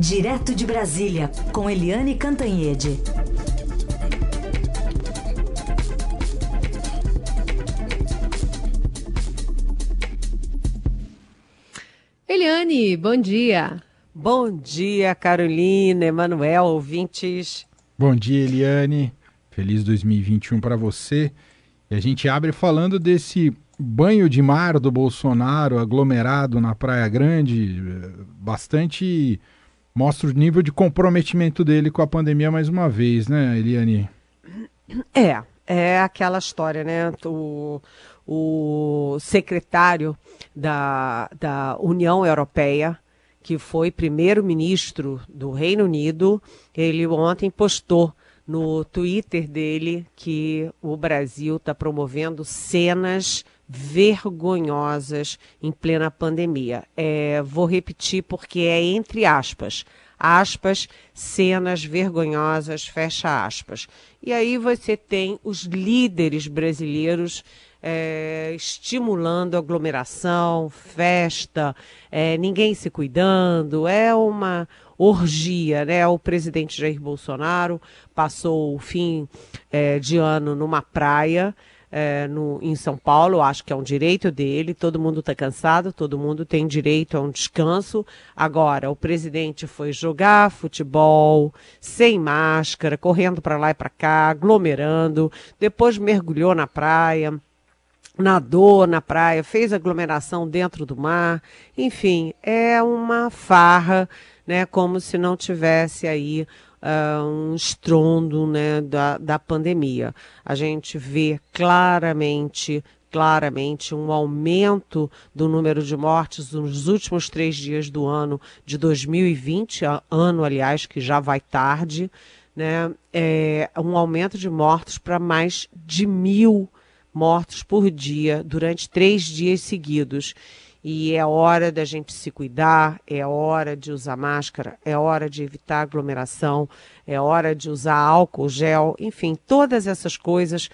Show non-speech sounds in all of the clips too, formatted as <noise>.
Direto de Brasília, com Eliane Cantanhede. Eliane, bom dia. Bom dia, Carolina, Emanuel, ouvintes. Bom dia, Eliane. Feliz 2021 para você. E a gente abre falando desse banho de mar do Bolsonaro aglomerado na Praia Grande, bastante mostra o nível de comprometimento dele com a pandemia mais uma vez, né, Eliane? É, é aquela história, né? O, o secretário da, da União Europeia, que foi primeiro-ministro do Reino Unido, ele ontem postou no Twitter dele que o Brasil está promovendo cenas vergonhosas em plena pandemia. É, vou repetir porque é entre aspas. Aspas, cenas vergonhosas, fecha aspas. E aí você tem os líderes brasileiros é, estimulando aglomeração, festa, é, ninguém se cuidando, é uma orgia, né? O presidente Jair Bolsonaro passou o fim é, de ano numa praia é, no, em São Paulo, acho que é um direito dele, todo mundo está cansado, todo mundo tem direito a um descanso. Agora, o presidente foi jogar futebol sem máscara, correndo para lá e para cá, aglomerando, depois mergulhou na praia nadou na praia, fez aglomeração dentro do mar, enfim, é uma farra, né, como se não tivesse aí uh, um estrondo né, da, da pandemia. A gente vê claramente claramente um aumento do número de mortes nos últimos três dias do ano de 2020, ano, aliás, que já vai tarde, né? É, um aumento de mortos para mais de mil mortos por dia durante três dias seguidos. E é hora da gente se cuidar, é hora de usar máscara, é hora de evitar aglomeração, é hora de usar álcool gel, enfim, todas essas coisas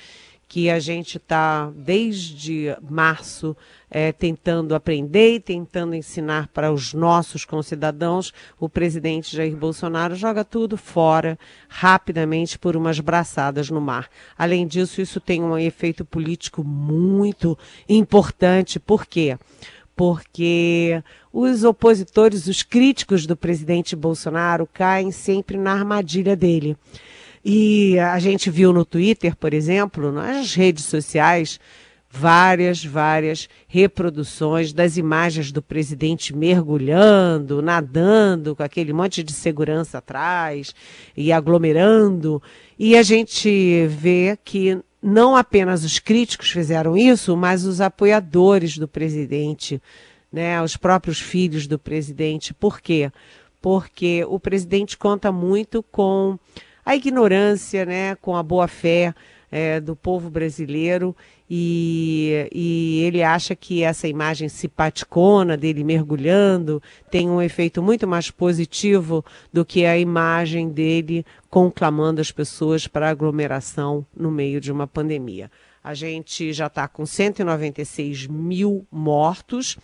que a gente está desde março é, tentando aprender e tentando ensinar para os nossos concidadãos, o presidente Jair Bolsonaro joga tudo fora rapidamente por umas braçadas no mar. Além disso, isso tem um efeito político muito importante. Por quê? Porque os opositores, os críticos do presidente Bolsonaro caem sempre na armadilha dele. E a gente viu no Twitter, por exemplo, nas redes sociais, várias, várias reproduções das imagens do presidente mergulhando, nadando, com aquele monte de segurança atrás e aglomerando. E a gente vê que não apenas os críticos fizeram isso, mas os apoiadores do presidente, né, os próprios filhos do presidente. Por quê? Porque o presidente conta muito com a ignorância, né, com a boa fé é, do povo brasileiro e, e ele acha que essa imagem simpaticona dele mergulhando tem um efeito muito mais positivo do que a imagem dele conclamando as pessoas para aglomeração no meio de uma pandemia. A gente já está com 196 mil mortos.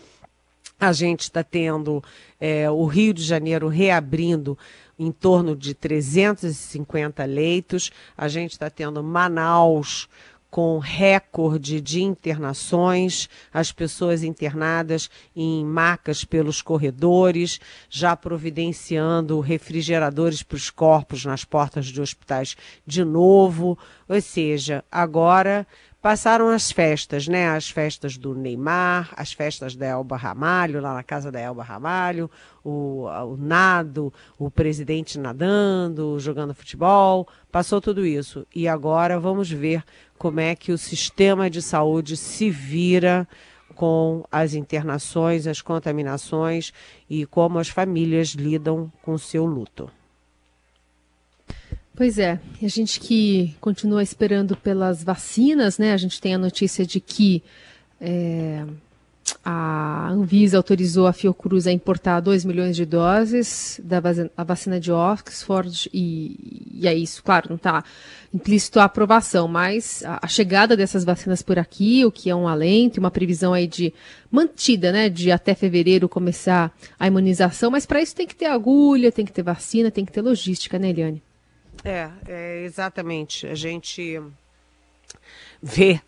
A gente está tendo é, o Rio de Janeiro reabrindo em torno de 350 leitos. A gente está tendo Manaus com recorde de internações, as pessoas internadas em macas pelos corredores, já providenciando refrigeradores para os corpos nas portas de hospitais de novo. Ou seja, agora passaram as festas, né? As festas do Neymar, as festas da Elba Ramalho, lá na casa da Elba Ramalho, o, o nado, o presidente nadando, jogando futebol, passou tudo isso. E agora vamos ver como é que o sistema de saúde se vira com as internações, as contaminações e como as famílias lidam com o seu luto. Pois é, a gente que continua esperando pelas vacinas, né? A gente tem a notícia de que é, a Anvisa autorizou a Fiocruz a importar 2 milhões de doses da vacina de Oxford e, e é isso, claro, não está implícito a aprovação, mas a, a, chegada dessas vacinas por aqui, o que é um alento, uma previsão aí de mantida, né, de até fevereiro começar a imunização, mas para isso tem que ter agulha, tem que ter vacina, tem que ter logística, né, Eliane? É, é exatamente. A gente ver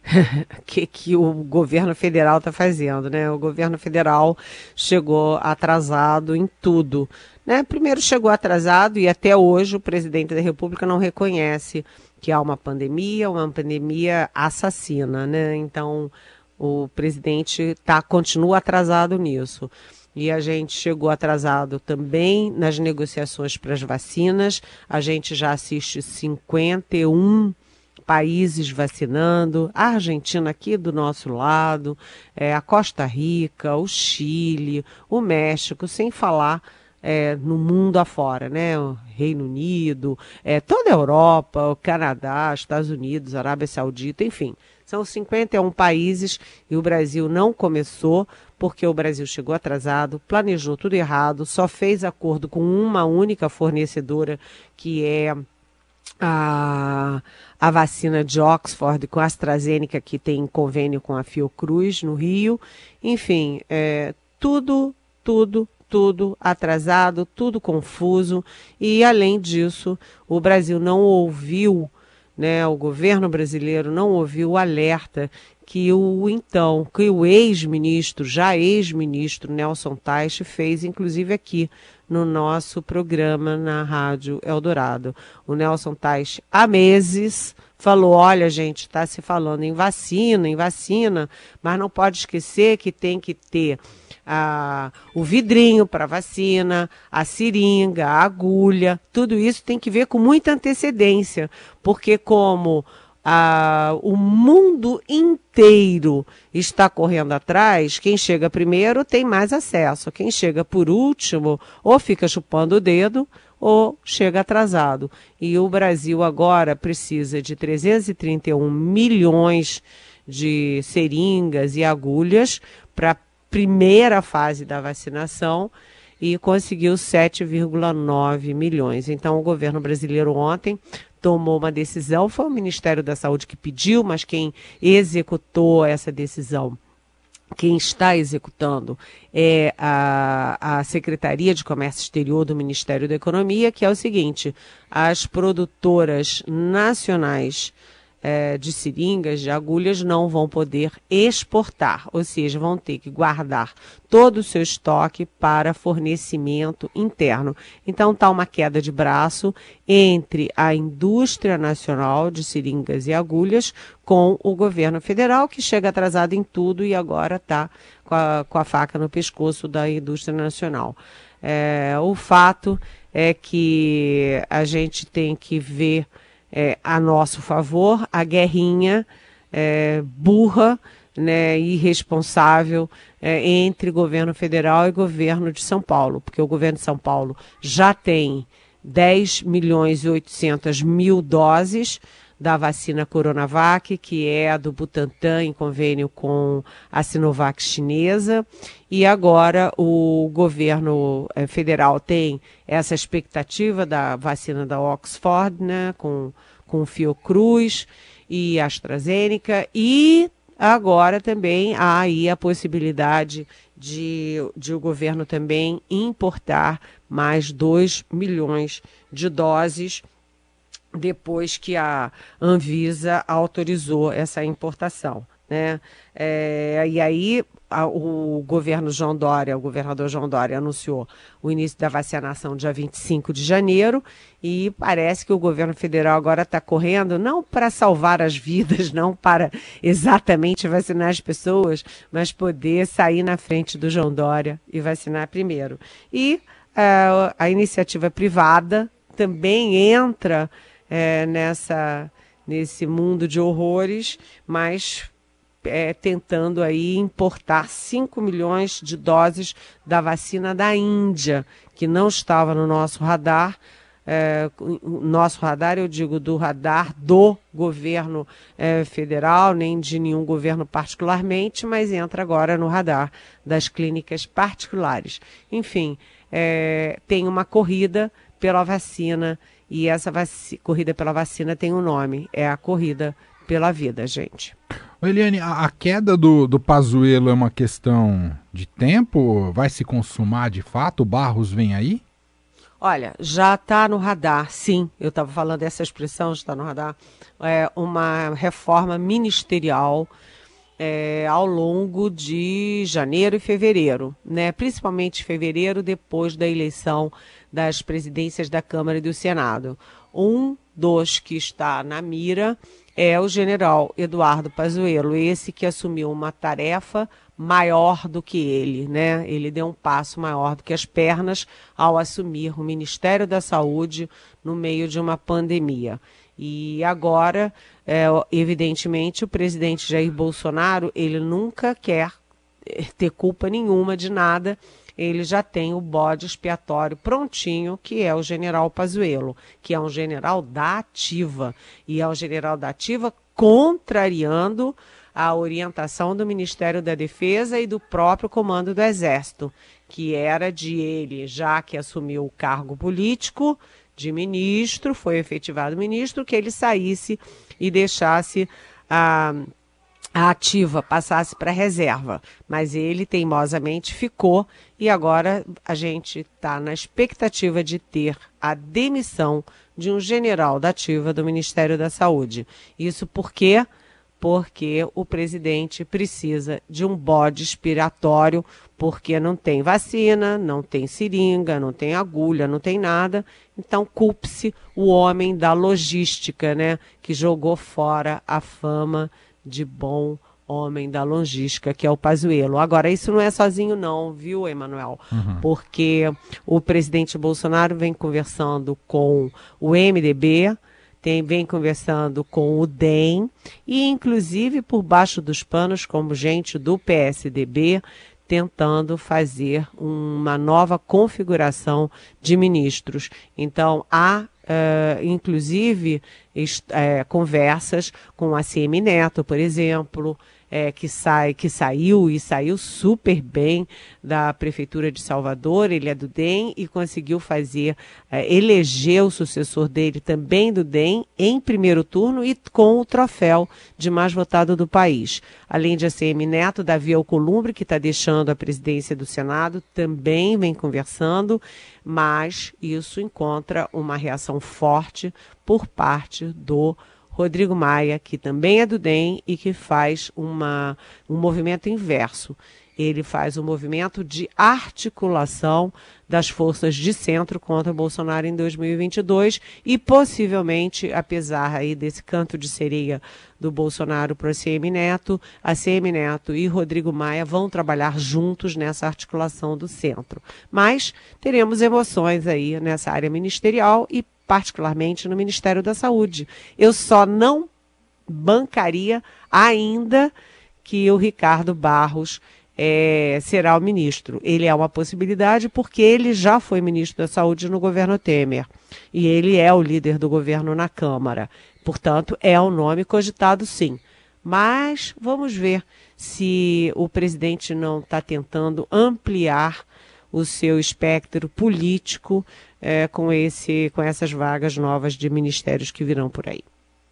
o <laughs> que, que o governo federal está fazendo, né? O governo federal chegou atrasado em tudo. Né? Primeiro chegou atrasado e até hoje o presidente da República não reconhece que há uma pandemia, uma pandemia assassina, né? Então o presidente tá, continua atrasado nisso. E a gente chegou atrasado também nas negociações para as vacinas. A gente já assiste 51 países vacinando, a Argentina aqui do nosso lado, é, a Costa Rica, o Chile, o México, sem falar é, no mundo afora, né? O Reino Unido, é, toda a Europa, o Canadá, Estados Unidos, Arábia Saudita, enfim. São 51 países e o Brasil não começou porque o Brasil chegou atrasado, planejou tudo errado, só fez acordo com uma única fornecedora, que é a, a vacina de Oxford com a AstraZeneca, que tem convênio com a Fiocruz no Rio. Enfim, é, tudo, tudo, tudo atrasado, tudo confuso. E, além disso, o Brasil não ouviu, né, o governo brasileiro não ouviu o alerta que o então, que o ex-ministro, já ex-ministro Nelson Teich fez, inclusive aqui no nosso programa na Rádio Eldorado. O Nelson Tais, há meses, falou: olha, gente, está se falando em vacina, em vacina, mas não pode esquecer que tem que ter ah, o vidrinho para vacina, a seringa, a agulha, tudo isso tem que ver com muita antecedência, porque como ah, o mundo inteiro está correndo atrás, quem chega primeiro tem mais acesso. Quem chega por último, ou fica chupando o dedo, ou chega atrasado. E o Brasil agora precisa de 331 milhões de seringas e agulhas para a primeira fase da vacinação e conseguiu 7,9 milhões. Então, o governo brasileiro ontem tomou uma decisão, foi o Ministério da Saúde que pediu, mas quem executou essa decisão quem está executando é a, a, Secretaria de Comércio Exterior do Ministério da Economia, que é o seguinte: as produtoras nacionais é, de seringas, de agulhas, não vão poder exportar, ou seja, vão ter que guardar todo o seu estoque para fornecimento interno. Então está uma queda de braço entre a indústria nacional de seringas e agulhas com o governo federal, que chega atrasado em tudo e agora está com, com a, faca no pescoço da indústria nacional. É, o fato é que a gente tem que ver é, a nosso favor a guerrinha é, burra, né, irresponsável é, entre governo federal e governo de São Paulo, porque o governo de São Paulo já tem 10 milhões e 800 mil doses da vacina Coronavac, que é a do Butantan em convênio com a Sinovac chinesa. E agora o governo eh, federal tem essa expectativa da vacina da Oxford, né, com, com Fiocruz e AstraZeneca. E agora também há aí a possibilidade de, de o governo também importar mais 2 milhões de doses depois que a Anvisa autorizou essa importação. Né? É, e aí a, o governo João Dória, o governador João Dória anunciou o início da vacinação dia 25 de janeiro e parece que o governo federal agora está correndo não para salvar as vidas, não para exatamente vacinar as pessoas, mas poder sair na frente do João Dória e vacinar primeiro. E uh, a iniciativa privada também entra é, nessa nesse mundo de horrores, mas é, tentando aí importar 5 milhões de doses da vacina da Índia, que não estava no nosso radar. é, nosso radar, eu digo do radar do governo é, federal, nem de nenhum governo particularmente, mas entra agora no radar das clínicas particulares. Enfim, é, tem uma corrida pela vacina e essa corrida pela vacina tem um nome, é a corrida pela vida, gente. Eliane, a, a queda do, do Pazuello é uma questão de tempo? Vai se consumar de fato? O Barros vem aí? Olha, já está no radar, sim. Eu estava falando dessa expressão, está no radar. É uma reforma ministerial é, ao longo de janeiro e fevereiro, né? Principalmente fevereiro, depois da eleição das presidências da Câmara e do Senado. Um dos que está na mira é o general Eduardo Pazuello, esse que assumiu uma tarefa maior do que ele, né? Ele deu um passo maior do que as pernas ao assumir o Ministério da Saúde no meio de uma pandemia. E agora, é, evidentemente, o presidente Jair Bolsonaro, ele nunca quer eh, ter culpa nenhuma de nada. Ele já tem o bode expiatório prontinho, que é o general Pazuello, que é um general da ativa. E é um general da ativa contrariando a orientação do Ministério da Defesa e do próprio Comando do Exército, que era de ele, já que assumiu o cargo político de ministro, foi efetivado ministro, que ele saísse e deixasse a. a ativa passasse para reserva, mas ele teimosamente ficou e agora a gente está na expectativa de ter a demissão de um general da ativa do Ministério da Saúde. Isso porque porque o presidente precisa de um bode expiratório, porque não tem vacina, não tem seringa, não tem agulha, não tem nada. Então, culpe-se o homem da logística, né, que jogou fora a fama de bom homem da logística, que é o Pazuello. Agora, isso não é sozinho não, viu, Emanuel? Uhum. Porque o presidente Bolsonaro vem conversando com o MDB, tem, vem conversando com o DEM e, inclusive, por baixo dos panos, como gente do PSDB, tentando fazer uma nova configuração de ministros. Então, há, uh, inclusive, uh, conversas com a CM Neto, por exemplo, é, que sai, que saiu e saiu super bem da prefeitura de Salvador, ele é do DEM e conseguiu fazer, é, eleger o sucessor dele também do DEM em primeiro turno e com o troféu de mais votado do país. Além de ACM Neto, Davi Alcolumbre, que está deixando a presidência do Senado, também vem conversando, mas isso encontra uma reação forte por parte do Rodrigo Maia, que também é do DEM e que faz uma, um movimento inverso. Ele faz um movimento de articulação das forças de centro contra Bolsonaro em 2022 e possivelmente, apesar aí desse canto de sereia do Bolsonaro para a CM Neto, a CM Neto e Rodrigo Maia vão trabalhar juntos nessa articulação do centro. Mas teremos emoções aí nessa área ministerial e particularmente no Ministério da Saúde. Eu só não bancaria ainda que o Ricardo Barros é, será o ministro. Ele é uma possibilidade porque ele já foi ministro da Saúde no governo Temer. E ele é o líder do governo na Câmara. Portanto, é um nome cogitado sim. Mas vamos ver se o presidente não está tentando ampliar o seu espectro político é, com, esse, com essas vagas novas de ministérios que virão por aí.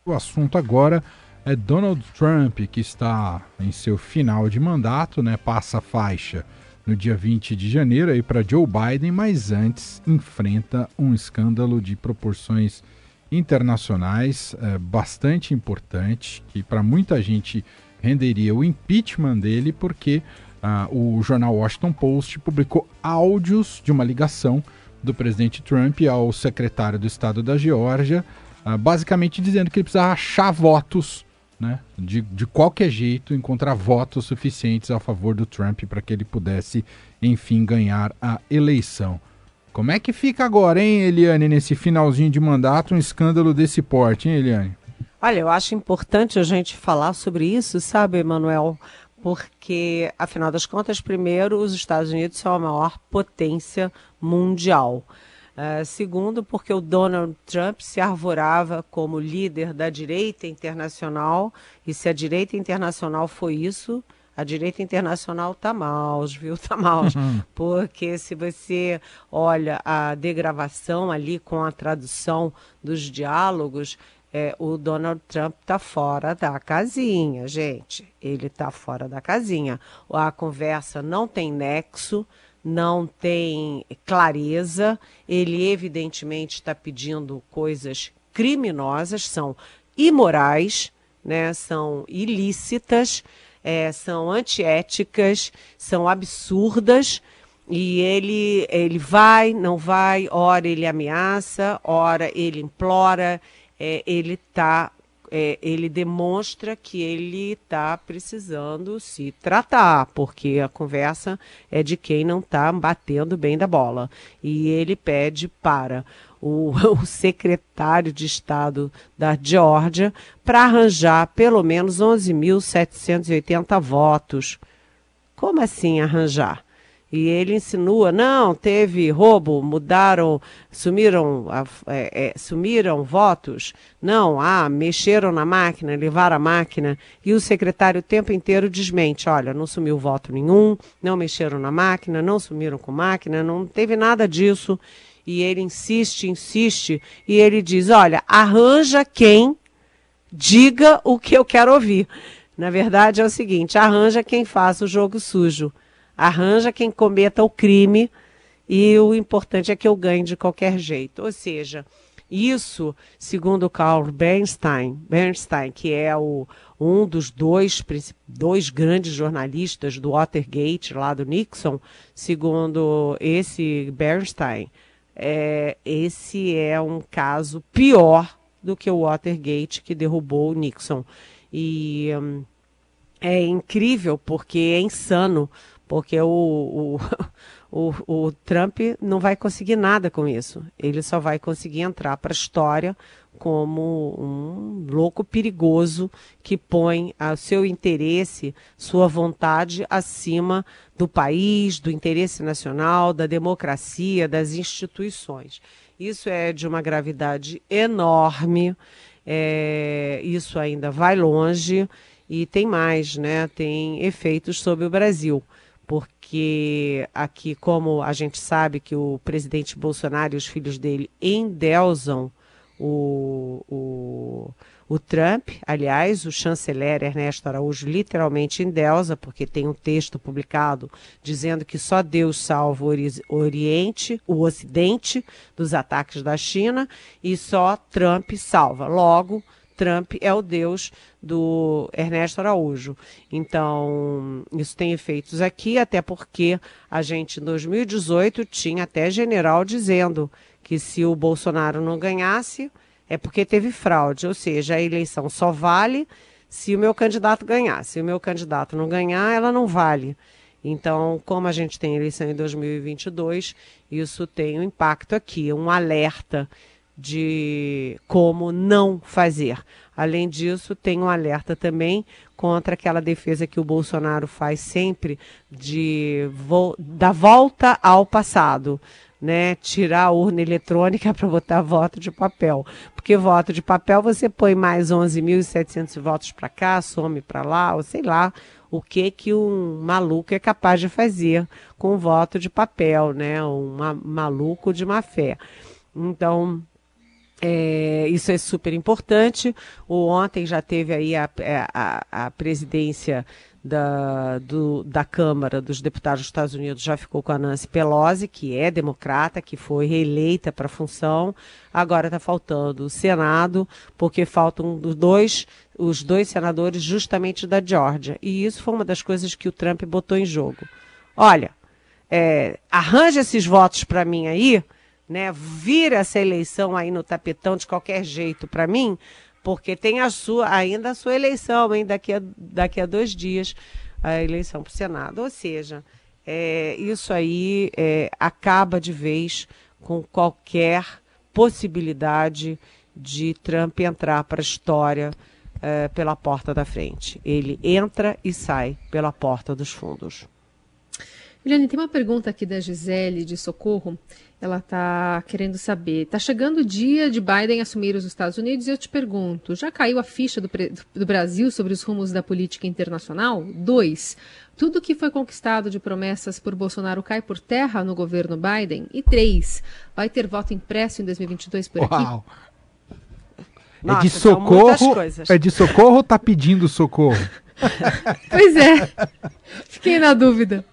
O assunto agora é Donald Trump, que está em seu final de mandato, né? Passa a faixa no dia 20 de janeiro para Joe Biden, mas antes enfrenta um escândalo de proporções internacionais é, bastante importante, que para muita gente renderia o impeachment dele, porque ah, o jornal Washington Post publicou áudios de uma ligação do presidente Trump ao secretário do estado da Geórgia, uh, basicamente dizendo que ele precisa achar votos, né, de, de qualquer jeito, encontrar votos suficientes a favor do Trump para que ele pudesse, enfim, ganhar a eleição. Como é que fica agora, hein, Eliane, nesse finalzinho de mandato, um escândalo desse porte, hein, Eliane? Olha, eu acho importante a gente falar sobre isso, sabe, Emanuel? Porque, afinal das contas, primeiro, os Estados Unidos são a maior potência mundial. Uh, segundo, porque o Donald Trump se arvorava como líder da direita internacional, e se a direita internacional foi isso, a direita internacional tá mal, viu? <laughs> Tá mal. Uhum. Porque se você olha a degravação ali com a tradução dos diálogos, é, o Donald Trump está fora da casinha, gente. Ele está fora da casinha. A conversa não tem nexo, não tem clareza. Ele, evidentemente, está pedindo coisas criminosas, são imorais, né, são ilícitas, é, são antiéticas, são absurdas. E ele, ele vai, não vai, ora ele ameaça, ora ele implora, é, ele tá, é, ele demonstra que ele está precisando se tratar, porque a conversa é de quem não está batendo bem da bola. E ele pede para o, <laughs> o secretário de Estado da Geórgia para arranjar pelo menos 11.780 votos. Como assim arranjar? E ele insinua, não, teve roubo, mudaram, sumiram, é, é, sumiram votos. Não, ah, mexeram na máquina, levaram a máquina. E o secretário o tempo inteiro desmente, olha, não sumiu voto nenhum, não mexeram na máquina, não sumiram com máquina, não teve nada disso. E ele insiste, insiste, e ele diz, olha, arranja quem diga o que eu quero ouvir. Na verdade é o seguinte, arranja quem faça o jogo sujo arranja quem cometa o crime e o importante é que eu ganhe de qualquer jeito. Ou seja, isso, segundo Carl Bernstein, Bernstein que é o, um dos dois, dois grandes jornalistas do Watergate, lá do Nixon, segundo esse Bernstein, é, esse é um caso pior do que o Watergate que derrubou o Nixon. E hum, é incrível porque é insano porque o, o, <laughs> o, o, Trump não vai conseguir nada com isso. Ele só vai conseguir entrar para a história como um louco perigoso que põe o seu interesse, sua vontade acima do país, do interesse nacional, da democracia, das instituições. Isso é de uma gravidade enorme. É, isso ainda vai longe e tem mais, né? Tem efeitos sobre o Brasil porque aqui, como a gente sabe que o presidente Bolsonaro e os filhos dele endeusam o, o, o Trump, aliás, o chanceler Ernesto Araújo literalmente endeusa, porque tem um texto publicado dizendo que só Deus salva o Oriente, o Ocidente, dos ataques da China, e só Trump salva. Logo, Trump é o Deus do Ernesto Araújo. Então, isso tem efeitos aqui, até porque a gente em 2018 tinha até general dizendo que se o Bolsonaro não ganhasse, é porque teve fraude, ou seja, a eleição só vale se o meu candidato ganhar. Se o meu candidato não ganhar, ela não vale. Então, como a gente tem eleição em 2022, isso tem um impacto aqui, um alerta de como não fazer. Além disso, tem um alerta também contra aquela defesa que o Bolsonaro faz sempre de vo da volta ao passado. Né, tirar a urna eletrônica <laughs> para botar voto de papel. Porque voto de papel você põe mais 11.700 votos para cá, some para lá, ou sei lá, o que que um maluco é capaz de fazer com voto de papel, né? Um maluco de má fé. Então, é, isso é super importante. O, ontem já teve aí a, é, a, a presidência da, do, da Câmara dos Deputados dos Estados Unidos já ficou com a Nancy Pelosi, que é democrata, que foi reeleita para a função. Agora está faltando o Senado, porque faltam dois, os dois senadores justamente da Geórgia. E isso foi uma das coisas que o Trump botou em jogo. Olha, é, arranja esses votos para mim aí né, vira essa eleição aí no tapetão de qualquer jeito para mim, porque tem a sua, ainda a sua eleição, hein, daqui a, daqui a dois dias, a eleição para o Senado. Ou seja, é, isso aí é, acaba de vez com qualquer possibilidade de Trump entrar para a história é, pela porta da frente. Ele entra e sai pela porta dos fundos. Eliane, tem uma pergunta aqui da Gisele de Socorro. Ela está querendo saber. Está chegando o dia de Biden assumir os Estados Unidos e eu te pergunto: já caiu a ficha do, do Brasil sobre os rumos da política internacional? Dois. Tudo que foi conquistado de promessas por Bolsonaro cai por terra no governo Biden? E três. Vai ter voto impresso em 2022 por aqui? Uau. Nossa, é de socorro. É de socorro ou tá pedindo socorro? <laughs> pois é. Fiquei na dúvida.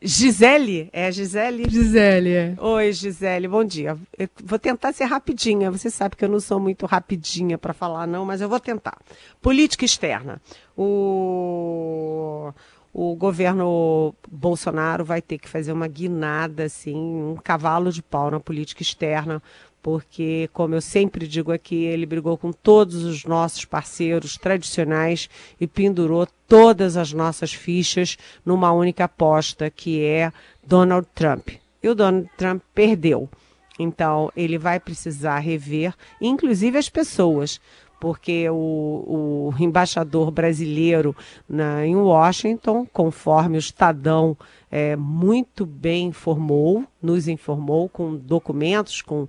Gisele, é Gisele? Gisele, é. Oi, Gisele, bom dia. Eu vou tentar ser rapidinha. Você sabe que eu não sou muito rapidinha para falar, não, mas eu vou tentar. Política externa. O, o governo Bolsonaro vai ter que fazer uma guinada, assim, um cavalo de pau na política externa, porque, como eu sempre digo aqui, ele brigou com todos os nossos parceiros tradicionais e pendurou todas as nossas fichas numa única aposta, que é Donald Trump. E o Donald Trump perdeu. Então, ele vai precisar rever, inclusive as pessoas, porque o, o embaixador brasileiro na, em Washington, conforme o Estadão é, muito bem informou, nos informou com documentos, com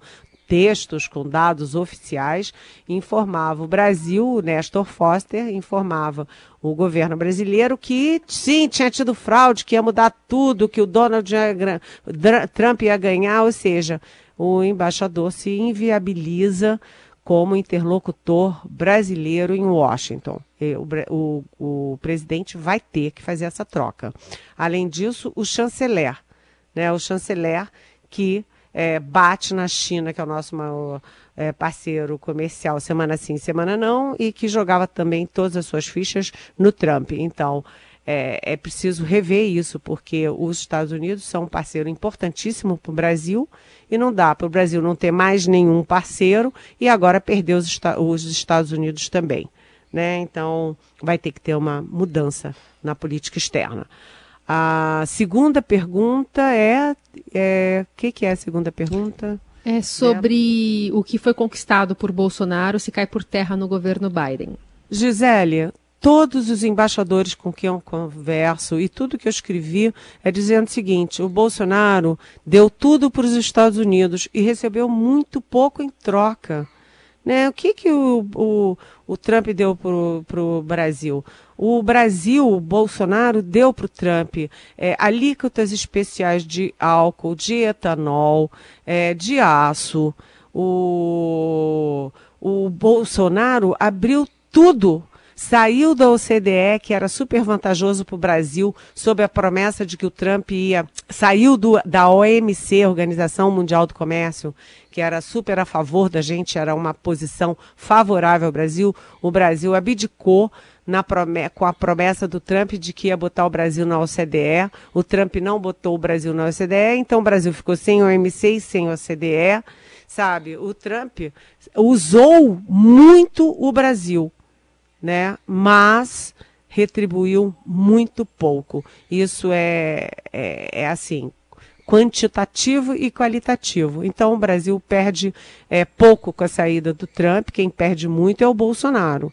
textos com dados oficiais, informava o Brasil, o Nestor Foster informava o governo brasileiro que sim, tinha tido fraude, que ia mudar tudo, que o Donald Trump ia ganhar, ou seja, o embaixador se inviabiliza como interlocutor brasileiro em Washington. O, o, o, presidente vai ter que fazer essa troca. Além disso, o chanceler, né, o chanceler que é, bate na China, que é o nosso maior é, parceiro comercial, semana sim, semana não, e que jogava também todas as suas fichas no Trump. Então, é, é preciso rever isso, porque os Estados Unidos são um parceiro importantíssimo para o Brasil e não dá para o Brasil não ter mais nenhum parceiro e agora perder os, os Estados Unidos também. Né? Então, vai ter que ter uma mudança na política externa. A segunda pergunta é. O é, que, que é a segunda pergunta? É sobre é. o que foi conquistado por Bolsonaro se cai por terra no governo Biden. Gisele, todos os embaixadores com quem eu converso e tudo que eu escrevi é dizendo o seguinte: o Bolsonaro deu tudo para os Estados Unidos e recebeu muito pouco em troca. Né? O que, que o, o, o Trump deu para o Brasil? O Brasil, o Bolsonaro, deu para o Trump é, alíquotas especiais de álcool, de etanol, é, de aço. O, o Bolsonaro abriu tudo saiu da OCDE, que era super vantajoso para o Brasil, sob a promessa de que o Trump ia. Saiu do, da OMC, Organização Mundial do Comércio, que era super a favor da gente, era uma posição favorável ao Brasil. O Brasil abdicou. Na com a promessa do Trump de que ia botar o Brasil na OCDE. O Trump não botou o Brasil na OCDE, então o Brasil ficou sem OMC e sem OCDE. Sabe, o Trump usou muito o Brasil né? Mas retribuiu muito pouco. Isso é, é, é assim, quantitativo e qualitativo. Então o Brasil perde é, pouco com a saída do Trump, quem perde muito é o Bolsonaro.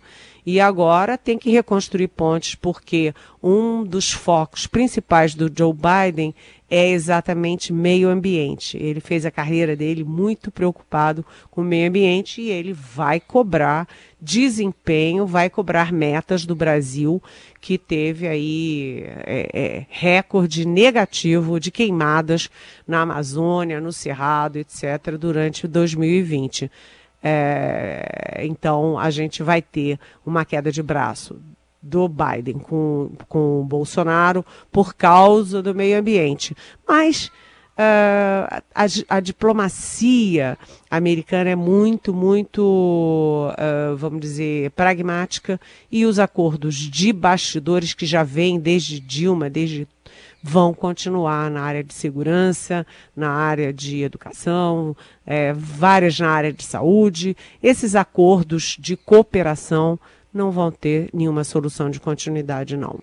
E agora tem que reconstruir pontes, porque um dos focos principais do Joe Biden é exatamente meio ambiente. Ele fez a carreira dele muito preocupado com o meio ambiente e ele vai cobrar desempenho, vai cobrar metas do Brasil, que teve aí é, é, recorde negativo de queimadas na Amazônia, no Cerrado, etc., durante 2020. É, então, a gente vai ter uma queda de braço do Biden com, com o Bolsonaro por causa do meio ambiente. Mas uh, a, a, diplomacia americana é muito, muito, uh, vamos dizer, pragmática e os acordos de bastidores que já vêm desde Dilma, desde vão continuar na área de segurança, na área de educação, é, várias na área de saúde. Esses acordos de cooperação não vão ter nenhuma solução de continuidade, não.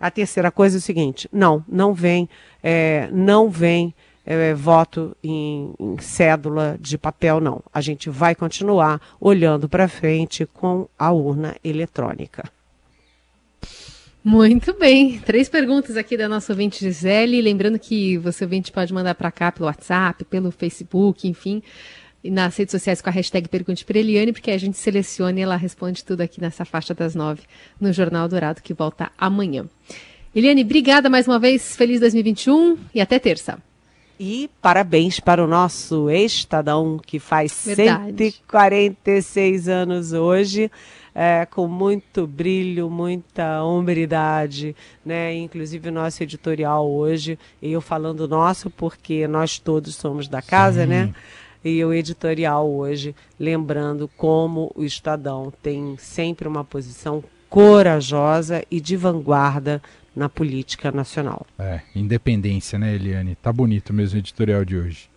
A terceira coisa é o seguinte: não, não vem, é, não vem é, voto em, em, cédula de papel, não. A gente vai continuar olhando para frente com a urna eletrônica. Muito bem. Três perguntas aqui da nossa ouvinte Gisele. Lembrando que você ouvinte pode mandar para cá pelo WhatsApp, pelo Facebook, enfim, nas redes sociais com a hashtag Pergunte para Eliane, porque a gente seleciona e ela responde tudo aqui nessa faixa das nove no Jornal Dourado, que volta amanhã. Eliane, obrigada mais uma vez. Feliz 2021 e até terça. E parabéns para o nosso ex-estadão, que faz Verdade. 146 anos hoje é, com muito brilho, muita hombridade, né? Inclusive o nosso editorial hoje, eu falando nosso porque nós todos somos da casa, Sim. né? E o editorial hoje, lembrando como o Estadão tem sempre uma posição corajosa e de vanguarda na política nacional. É, independência, né, Eliane? Tá bonito mesmo o editorial de hoje.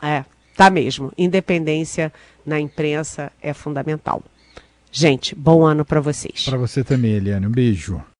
É, tá mesmo. Independência na imprensa é fundamental. Gente, bom ano para vocês. Para você também, Eliane. Um beijo.